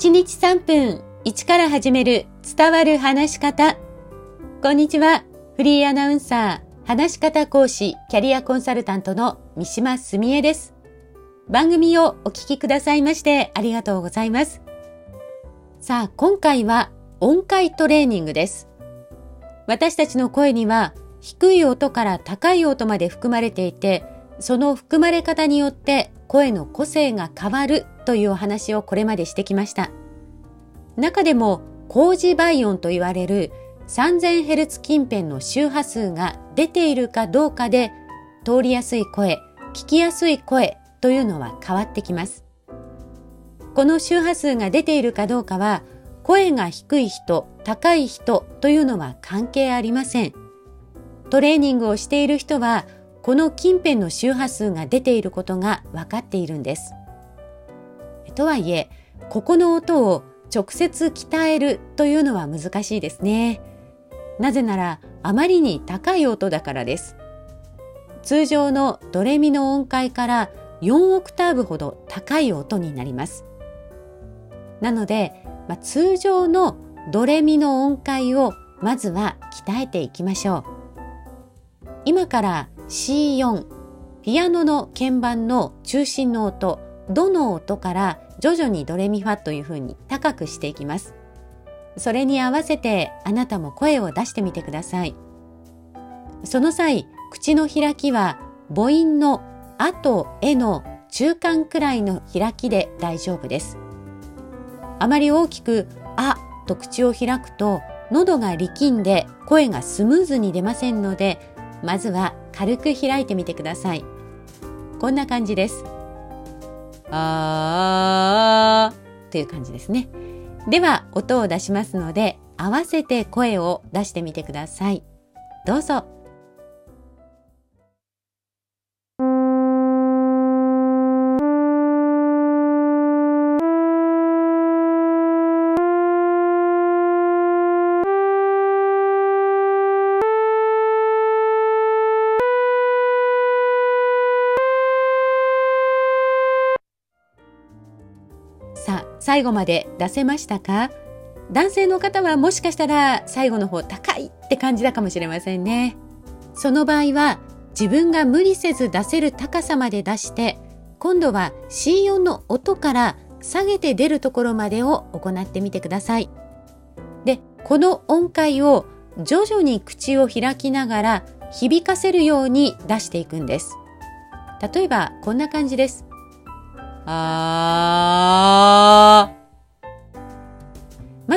1日3分1から始める伝わる話し方。こんにちは。フリーアナウンサー、話し方講師、キャリアコンサルタントの三島澄江です。番組をお聞きくださいましてありがとうございます。さあ、今回は音階トレーニングです。私たちの声には低い音から高い音まで含まれていて、その含まれ方によって声の個性が変わるというお話をこれまでしてきました。中でも工事倍音と言われる 3000Hz 近辺の周波数が出ているかどうかで通りやすい声、聞きやすい声というのは変わってきます。この周波数が出ているかどうかは声が低い人、高い人というのは関係ありません。トレーニングをしている人はこの近辺の周波数が出ていることが分かっているんです。とはいえ、ここの音を直接鍛えるというのは難しいですね。なぜなら、あまりに高い音だからです。通常のドレミの音階から4オクターブほど高い音になります。なので、まあ、通常のドレミの音階をまずは鍛えていきましょう。今から C4 ピアノの鍵盤の中心の音どの音から徐々にドレミファというふうに高くしていきます。それに合わせてあなたも声を出してみてください。その際口の開きは母音の「あ」と「え」の中間くらいの開きで大丈夫です。あまり大きく「あ」と口を開くと喉が力んで声がスムーズに出ませんのでまずは軽く開いてみてください。こんな感じです。あーという感じですね。では音を出しますので合わせて声を出してみてください。どうぞ。最後まで出せましたか？男性の方はもしかしたら最後の方高いって感じだかもしれませんね。その場合は自分が無理せず出せる高さまで出して今度は C4 の音から下げて出るところまでを行ってみてください。で、この音階を徐々に口を開きながら響かせるように出していくんです。例えばこんな感じです。あ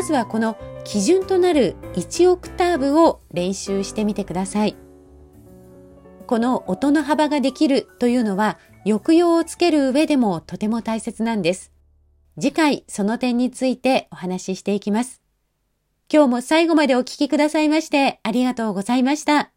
まずはこの基準となる1オクターブを練習してみてください。この音の幅ができるというのは抑揚をつける上でもとても大切なんです。次回その点についてお話ししていきます。今日も最後までお聴きくださいましてありがとうございました。